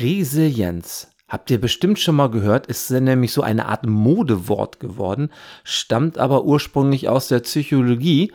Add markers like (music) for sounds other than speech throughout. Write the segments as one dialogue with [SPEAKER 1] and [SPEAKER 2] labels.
[SPEAKER 1] Resilienz. Habt ihr bestimmt schon mal gehört, ist nämlich so eine Art Modewort geworden, stammt aber ursprünglich aus der Psychologie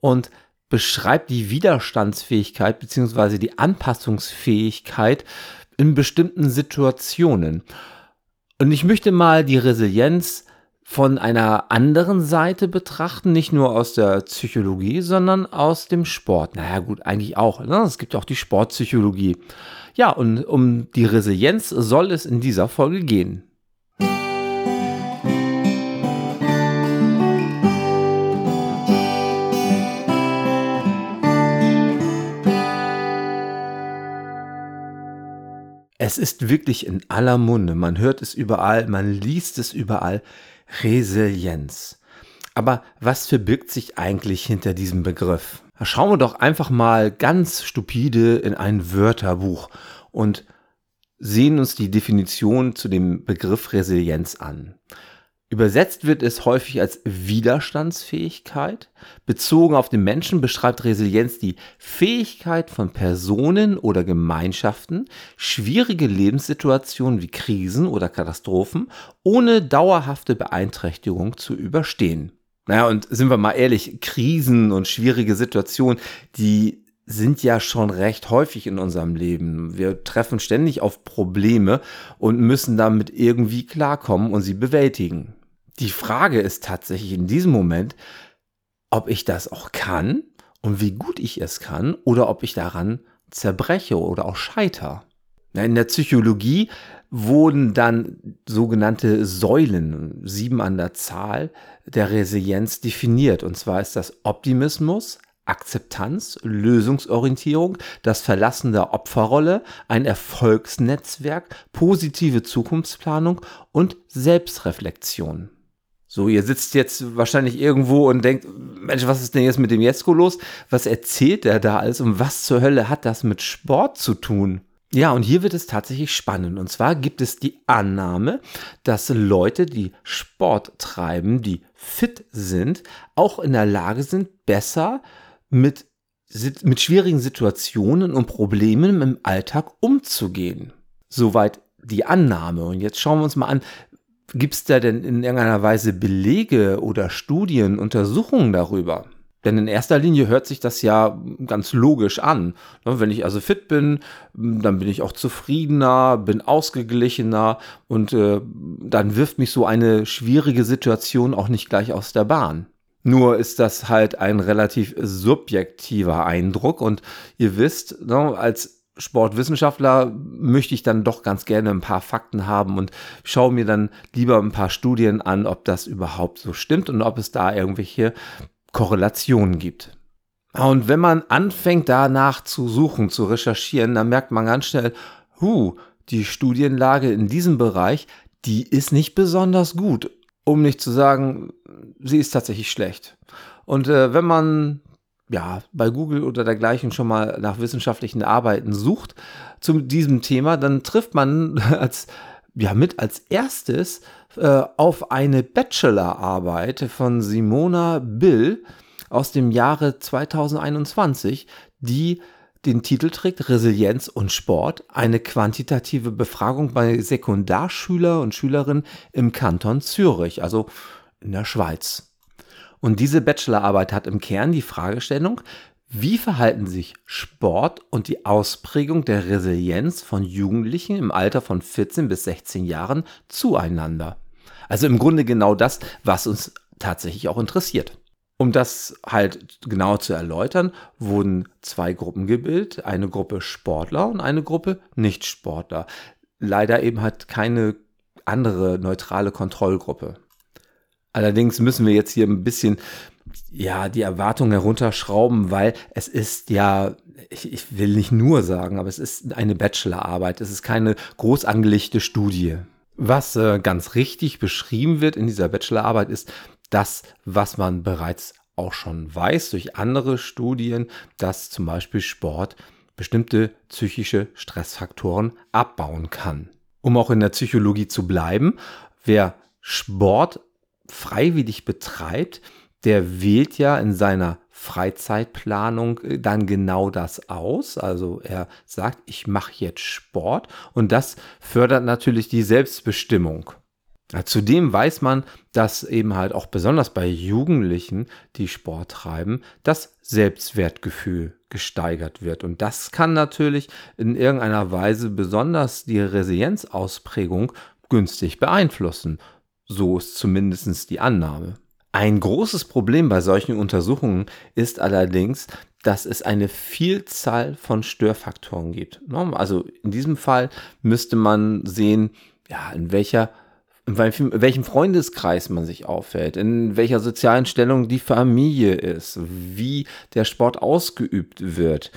[SPEAKER 1] und beschreibt die Widerstandsfähigkeit bzw. die Anpassungsfähigkeit in bestimmten Situationen. Und ich möchte mal die Resilienz von einer anderen Seite betrachten, nicht nur aus der Psychologie, sondern aus dem Sport. Naja gut, eigentlich auch. Ne? Es gibt auch die Sportpsychologie. Ja, und um die Resilienz soll es in dieser Folge gehen. Es ist wirklich in aller Munde. Man hört es überall, man liest es überall. Resilienz. Aber was verbirgt sich eigentlich hinter diesem Begriff? Schauen wir doch einfach mal ganz stupide in ein Wörterbuch und sehen uns die Definition zu dem Begriff Resilienz an. Übersetzt wird es häufig als Widerstandsfähigkeit. Bezogen auf den Menschen beschreibt Resilienz die Fähigkeit von Personen oder Gemeinschaften, schwierige Lebenssituationen wie Krisen oder Katastrophen ohne dauerhafte Beeinträchtigung zu überstehen. Naja, und sind wir mal ehrlich, Krisen und schwierige Situationen, die sind ja schon recht häufig in unserem Leben. Wir treffen ständig auf Probleme und müssen damit irgendwie klarkommen und sie bewältigen. Die Frage ist tatsächlich in diesem Moment, ob ich das auch kann und wie gut ich es kann oder ob ich daran zerbreche oder auch scheiter. In der Psychologie wurden dann sogenannte Säulen, sieben an der Zahl, der Resilienz definiert. Und zwar ist das Optimismus, Akzeptanz, Lösungsorientierung, das Verlassen der Opferrolle, ein Erfolgsnetzwerk, positive Zukunftsplanung und Selbstreflexion. So, ihr sitzt jetzt wahrscheinlich irgendwo und denkt, Mensch, was ist denn jetzt mit dem Jesko los? Was erzählt der da alles und was zur Hölle hat das mit Sport zu tun? Ja, und hier wird es tatsächlich spannend. Und zwar gibt es die Annahme, dass Leute, die Sport treiben, die fit sind, auch in der Lage sind, besser mit, mit schwierigen Situationen und Problemen im Alltag umzugehen. Soweit die Annahme. Und jetzt schauen wir uns mal an, gibt es da denn in irgendeiner Weise Belege oder Studien, Untersuchungen darüber? Denn in erster Linie hört sich das ja ganz logisch an. Ne, wenn ich also fit bin, dann bin ich auch zufriedener, bin ausgeglichener und äh, dann wirft mich so eine schwierige Situation auch nicht gleich aus der Bahn. Nur ist das halt ein relativ subjektiver Eindruck und ihr wisst, ne, als Sportwissenschaftler möchte ich dann doch ganz gerne ein paar Fakten haben und schaue mir dann lieber ein paar Studien an, ob das überhaupt so stimmt und ob es da irgendwelche Korrelationen gibt. Und wenn man anfängt danach zu suchen, zu recherchieren, dann merkt man ganz schnell, hu, die Studienlage in diesem Bereich, die ist nicht besonders gut, um nicht zu sagen, sie ist tatsächlich schlecht. Und äh, wenn man ja, bei Google oder dergleichen schon mal nach wissenschaftlichen Arbeiten sucht zu diesem Thema, dann trifft man (laughs) als ja mit als erstes äh, auf eine Bachelorarbeit von Simona Bill aus dem Jahre 2021, die den Titel trägt Resilienz und Sport, eine quantitative Befragung bei Sekundarschüler und Schülerinnen im Kanton Zürich, also in der Schweiz. Und diese Bachelorarbeit hat im Kern die Fragestellung, wie verhalten sich Sport und die Ausprägung der Resilienz von Jugendlichen im Alter von 14 bis 16 Jahren zueinander? Also im Grunde genau das, was uns tatsächlich auch interessiert. Um das halt genau zu erläutern, wurden zwei Gruppen gebildet, eine Gruppe Sportler und eine Gruppe Nicht-Sportler. Leider eben halt keine andere neutrale Kontrollgruppe. Allerdings müssen wir jetzt hier ein bisschen ja, die Erwartung herunterschrauben, weil es ist ja, ich, ich, will nicht nur sagen, aber es ist eine Bachelorarbeit, es ist keine groß angelegte Studie. Was äh, ganz richtig beschrieben wird in dieser Bachelorarbeit ist das, was man bereits auch schon weiß durch andere Studien, dass zum Beispiel Sport bestimmte psychische Stressfaktoren abbauen kann. Um auch in der Psychologie zu bleiben, wer Sport freiwillig betreibt, der wählt ja in seiner Freizeitplanung äh, dann genau das aus. Also er sagt, ich mache jetzt Sport und das fördert natürlich die Selbstbestimmung. Zudem weiß man, dass eben halt auch besonders bei Jugendlichen, die Sport treiben, das Selbstwertgefühl gesteigert wird. Und das kann natürlich in irgendeiner Weise besonders die Resilienzausprägung günstig beeinflussen. So ist zumindest die Annahme. Ein großes Problem bei solchen Untersuchungen ist allerdings, dass es eine Vielzahl von Störfaktoren gibt. Also in diesem Fall müsste man sehen, ja, in welcher in welchem Freundeskreis man sich aufhält, in welcher sozialen Stellung die Familie ist, wie der Sport ausgeübt wird,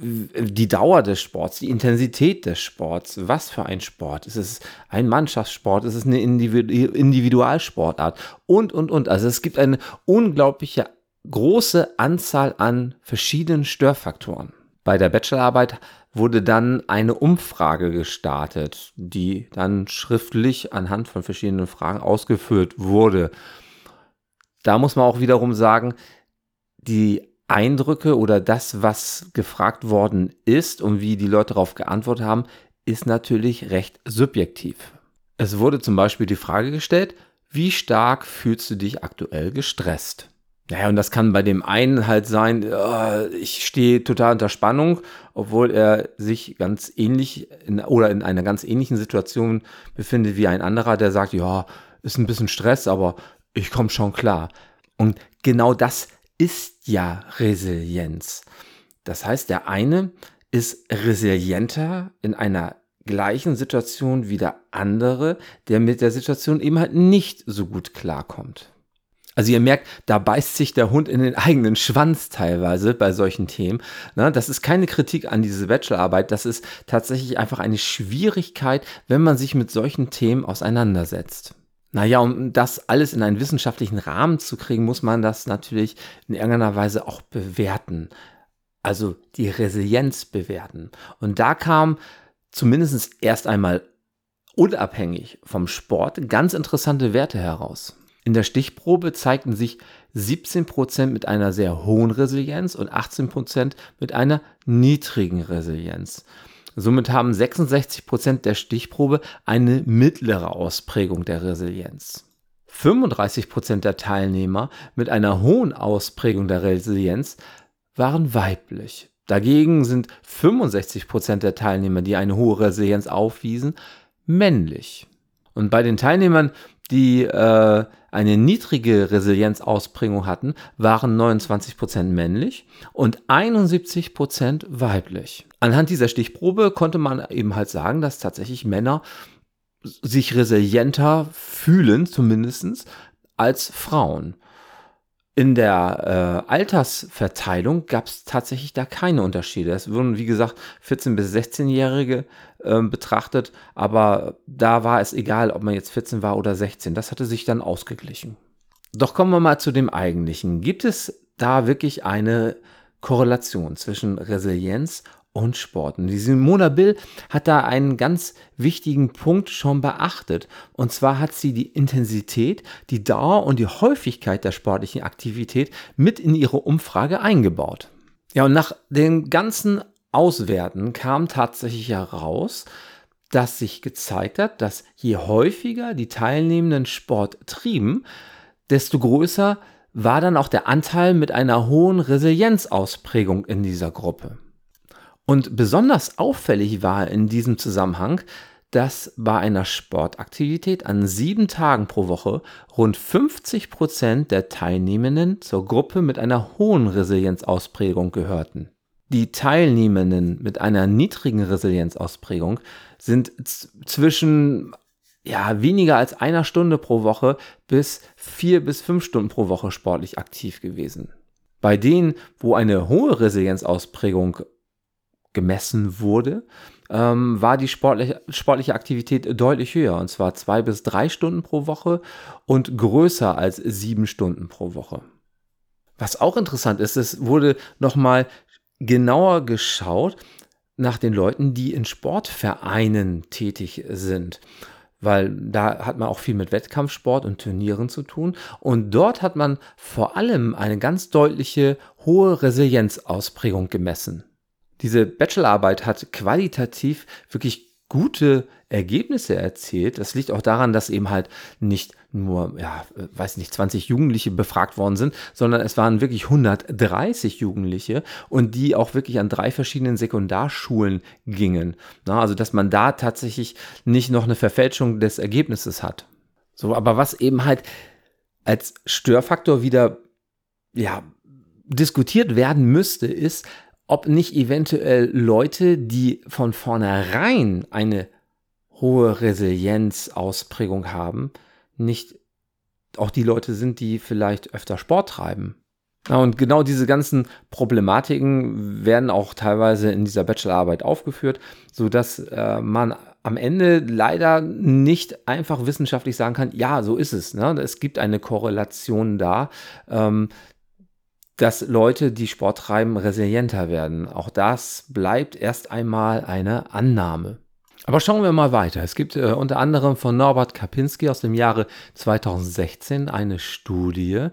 [SPEAKER 1] die Dauer des Sports, die Intensität des Sports, was für ein Sport. Ist es ein Mannschaftssport? Ist es eine Individualsportart? Und, und, und. Also es gibt eine unglaubliche große Anzahl an verschiedenen Störfaktoren. Bei der Bachelorarbeit wurde dann eine Umfrage gestartet, die dann schriftlich anhand von verschiedenen Fragen ausgeführt wurde. Da muss man auch wiederum sagen, die Eindrücke oder das, was gefragt worden ist und wie die Leute darauf geantwortet haben, ist natürlich recht subjektiv. Es wurde zum Beispiel die Frage gestellt, wie stark fühlst du dich aktuell gestresst? Naja, und das kann bei dem einen halt sein, oh, ich stehe total unter Spannung, obwohl er sich ganz ähnlich in, oder in einer ganz ähnlichen Situation befindet wie ein anderer, der sagt, ja, ist ein bisschen Stress, aber ich komme schon klar. Und genau das ist ja Resilienz. Das heißt, der eine ist resilienter in einer gleichen Situation wie der andere, der mit der Situation eben halt nicht so gut klarkommt. Also ihr merkt, da beißt sich der Hund in den eigenen Schwanz teilweise bei solchen Themen. Das ist keine Kritik an diese Bachelorarbeit, das ist tatsächlich einfach eine Schwierigkeit, wenn man sich mit solchen Themen auseinandersetzt. Naja, um das alles in einen wissenschaftlichen Rahmen zu kriegen, muss man das natürlich in irgendeiner Weise auch bewerten. Also die Resilienz bewerten. Und da kam zumindest erst einmal unabhängig vom Sport ganz interessante Werte heraus. In der Stichprobe zeigten sich 17% mit einer sehr hohen Resilienz und 18% mit einer niedrigen Resilienz. Somit haben 66% der Stichprobe eine mittlere Ausprägung der Resilienz. 35% der Teilnehmer mit einer hohen Ausprägung der Resilienz waren weiblich. Dagegen sind 65% der Teilnehmer, die eine hohe Resilienz aufwiesen, männlich. Und bei den Teilnehmern die äh, eine niedrige Resilienzausprägung hatten, waren 29% männlich und 71% weiblich. Anhand dieser Stichprobe konnte man eben halt sagen, dass tatsächlich Männer sich resilienter fühlen, zumindest als Frauen. In der äh, Altersverteilung gab es tatsächlich da keine Unterschiede. Es wurden, wie gesagt, 14- bis 16-Jährige äh, betrachtet, aber da war es egal, ob man jetzt 14 war oder 16. Das hatte sich dann ausgeglichen. Doch kommen wir mal zu dem Eigentlichen. Gibt es da wirklich eine Korrelation zwischen Resilienz und Sport. Und die Simona Bill hat da einen ganz wichtigen Punkt schon beachtet. Und zwar hat sie die Intensität, die Dauer und die Häufigkeit der sportlichen Aktivität mit in ihre Umfrage eingebaut. Ja, und nach den ganzen Auswerten kam tatsächlich heraus, dass sich gezeigt hat, dass je häufiger die Teilnehmenden Sport trieben, desto größer war dann auch der Anteil mit einer hohen Resilienzausprägung in dieser Gruppe. Und besonders auffällig war in diesem Zusammenhang, dass bei einer Sportaktivität an sieben Tagen pro Woche rund 50 Prozent der Teilnehmenden zur Gruppe mit einer hohen Resilienzausprägung gehörten. Die Teilnehmenden mit einer niedrigen Resilienzausprägung sind zwischen ja, weniger als einer Stunde pro Woche bis vier bis fünf Stunden pro Woche sportlich aktiv gewesen. Bei denen, wo eine hohe Resilienzausprägung gemessen wurde, ähm, war die sportliche, sportliche Aktivität deutlich höher, und zwar zwei bis drei Stunden pro Woche und größer als sieben Stunden pro Woche. Was auch interessant ist, es wurde nochmal genauer geschaut nach den Leuten, die in Sportvereinen tätig sind. weil da hat man auch viel mit Wettkampfsport und Turnieren zu tun. Und dort hat man vor allem eine ganz deutliche hohe Resilienzausprägung gemessen. Diese Bachelorarbeit hat qualitativ wirklich gute Ergebnisse erzielt. Das liegt auch daran, dass eben halt nicht nur, ja, weiß nicht, 20 Jugendliche befragt worden sind, sondern es waren wirklich 130 Jugendliche und die auch wirklich an drei verschiedenen Sekundarschulen gingen. Na, also, dass man da tatsächlich nicht noch eine Verfälschung des Ergebnisses hat. So, aber was eben halt als Störfaktor wieder, ja, diskutiert werden müsste, ist, ob nicht eventuell Leute, die von vornherein eine hohe Resilienzausprägung haben, nicht auch die Leute sind, die vielleicht öfter Sport treiben. Und genau diese ganzen Problematiken werden auch teilweise in dieser Bachelorarbeit aufgeführt, sodass äh, man am Ende leider nicht einfach wissenschaftlich sagen kann, ja, so ist es. Ne? Es gibt eine Korrelation da. Ähm, dass Leute, die Sport treiben, resilienter werden. Auch das bleibt erst einmal eine Annahme. Aber schauen wir mal weiter. Es gibt äh, unter anderem von Norbert Kapinski aus dem Jahre 2016 eine Studie,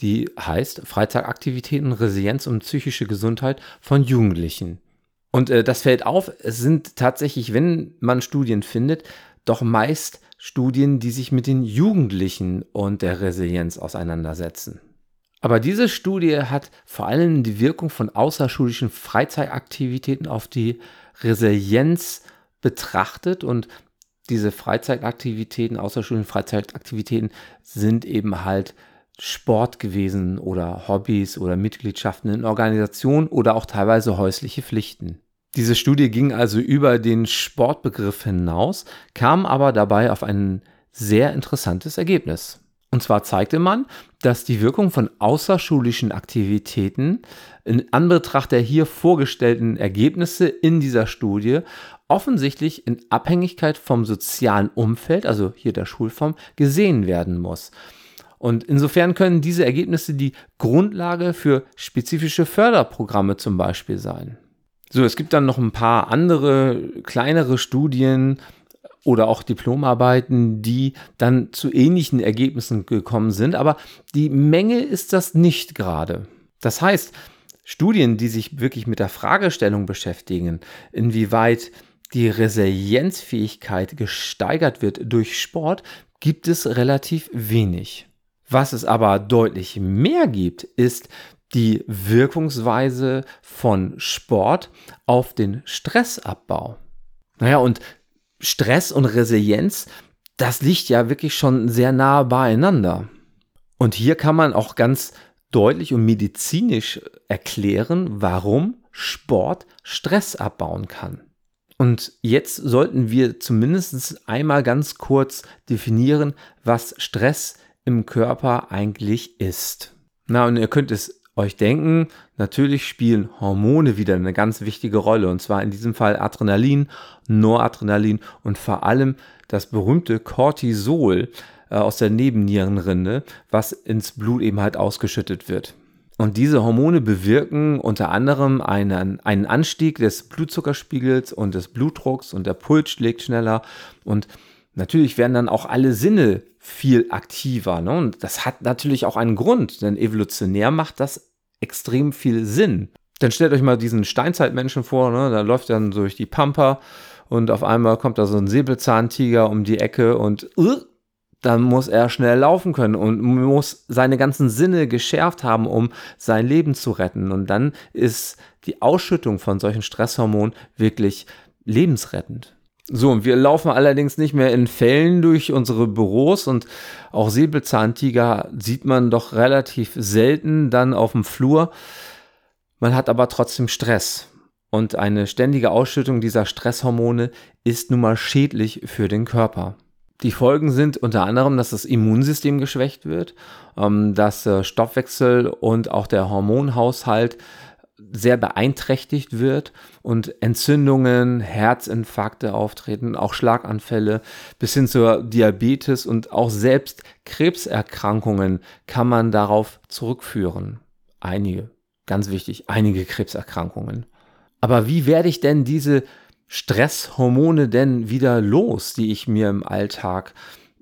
[SPEAKER 1] die heißt Freizeitaktivitäten, Resilienz und psychische Gesundheit von Jugendlichen. Und äh, das fällt auf, es sind tatsächlich, wenn man Studien findet, doch meist Studien, die sich mit den Jugendlichen und der Resilienz auseinandersetzen. Aber diese Studie hat vor allem die Wirkung von außerschulischen Freizeitaktivitäten auf die Resilienz betrachtet und diese Freizeitaktivitäten, außerschulischen Freizeitaktivitäten sind eben halt Sport gewesen oder Hobbys oder Mitgliedschaften in Organisationen oder auch teilweise häusliche Pflichten. Diese Studie ging also über den Sportbegriff hinaus, kam aber dabei auf ein sehr interessantes Ergebnis. Und zwar zeigte man, dass die Wirkung von außerschulischen Aktivitäten in Anbetracht der hier vorgestellten Ergebnisse in dieser Studie offensichtlich in Abhängigkeit vom sozialen Umfeld, also hier der Schulform, gesehen werden muss. Und insofern können diese Ergebnisse die Grundlage für spezifische Förderprogramme zum Beispiel sein. So, es gibt dann noch ein paar andere kleinere Studien, oder auch Diplomarbeiten, die dann zu ähnlichen Ergebnissen gekommen sind. Aber die Menge ist das nicht gerade. Das heißt, Studien, die sich wirklich mit der Fragestellung beschäftigen, inwieweit die Resilienzfähigkeit gesteigert wird durch Sport, gibt es relativ wenig. Was es aber deutlich mehr gibt, ist die Wirkungsweise von Sport auf den Stressabbau. Naja, und Stress und Resilienz, das liegt ja wirklich schon sehr nah beieinander. Und hier kann man auch ganz deutlich und medizinisch erklären, warum Sport Stress abbauen kann. Und jetzt sollten wir zumindest einmal ganz kurz definieren, was Stress im Körper eigentlich ist. Na, und ihr könnt es euch denken, natürlich spielen Hormone wieder eine ganz wichtige Rolle. Und zwar in diesem Fall Adrenalin, Noradrenalin und vor allem das berühmte Cortisol äh, aus der Nebennierenrinde, was ins Blut eben halt ausgeschüttet wird. Und diese Hormone bewirken unter anderem einen, einen Anstieg des Blutzuckerspiegels und des Blutdrucks und der Puls schlägt schneller und Natürlich werden dann auch alle Sinne viel aktiver. Ne? Und das hat natürlich auch einen Grund, denn evolutionär macht das extrem viel Sinn. Dann stellt euch mal diesen Steinzeitmenschen vor, ne? da läuft dann durch die Pampa und auf einmal kommt da so ein Säbelzahntiger um die Ecke und uh, dann muss er schnell laufen können und muss seine ganzen Sinne geschärft haben, um sein Leben zu retten. Und dann ist die Ausschüttung von solchen Stresshormonen wirklich lebensrettend. So, und wir laufen allerdings nicht mehr in Fällen durch unsere Büros und auch Säbelzahntiger sieht man doch relativ selten dann auf dem Flur. Man hat aber trotzdem Stress. Und eine ständige Ausschüttung dieser Stresshormone ist nun mal schädlich für den Körper. Die Folgen sind unter anderem, dass das Immunsystem geschwächt wird, ähm, dass Stoffwechsel und auch der Hormonhaushalt sehr beeinträchtigt wird und Entzündungen, Herzinfarkte auftreten, auch Schlaganfälle bis hin zur Diabetes und auch selbst Krebserkrankungen kann man darauf zurückführen. Einige, ganz wichtig, einige Krebserkrankungen. Aber wie werde ich denn diese Stresshormone denn wieder los, die ich mir im Alltag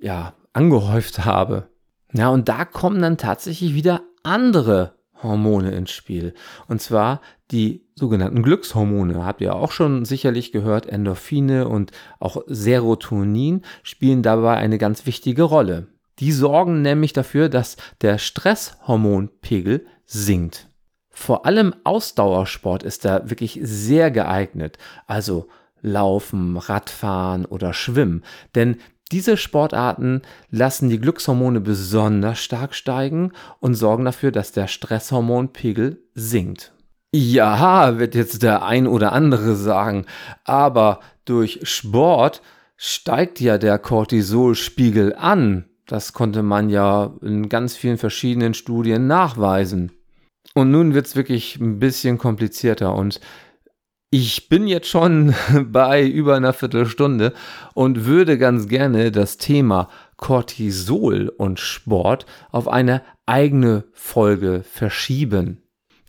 [SPEAKER 1] ja angehäuft habe? Ja, und da kommen dann tatsächlich wieder andere Hormone ins Spiel. Und zwar die sogenannten Glückshormone. Habt ihr auch schon sicherlich gehört, Endorphine und auch Serotonin spielen dabei eine ganz wichtige Rolle. Die sorgen nämlich dafür, dass der Stresshormonpegel sinkt. Vor allem Ausdauersport ist da wirklich sehr geeignet. Also Laufen, Radfahren oder Schwimmen. Denn diese Sportarten lassen die Glückshormone besonders stark steigen und sorgen dafür, dass der Stresshormonpegel sinkt. Ja, wird jetzt der ein oder andere sagen, aber durch Sport steigt ja der Cortisolspiegel an. Das konnte man ja in ganz vielen verschiedenen Studien nachweisen. Und nun wird es wirklich ein bisschen komplizierter und ich bin jetzt schon (laughs) bei über einer Viertelstunde und würde ganz gerne das Thema Cortisol und Sport auf eine eigene Folge verschieben.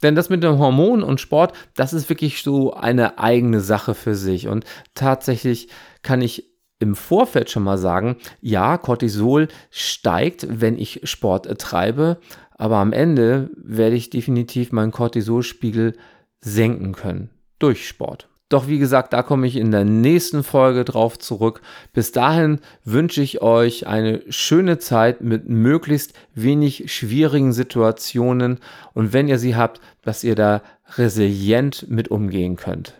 [SPEAKER 1] Denn das mit dem Hormon und Sport, das ist wirklich so eine eigene Sache für sich. Und tatsächlich kann ich im Vorfeld schon mal sagen, ja, Cortisol steigt, wenn ich Sport treibe, aber am Ende werde ich definitiv meinen Cortisolspiegel senken können durch Sport. Doch wie gesagt, da komme ich in der nächsten Folge drauf zurück. Bis dahin wünsche ich euch eine schöne Zeit mit möglichst wenig schwierigen Situationen und wenn ihr sie habt, dass ihr da resilient mit umgehen könnt.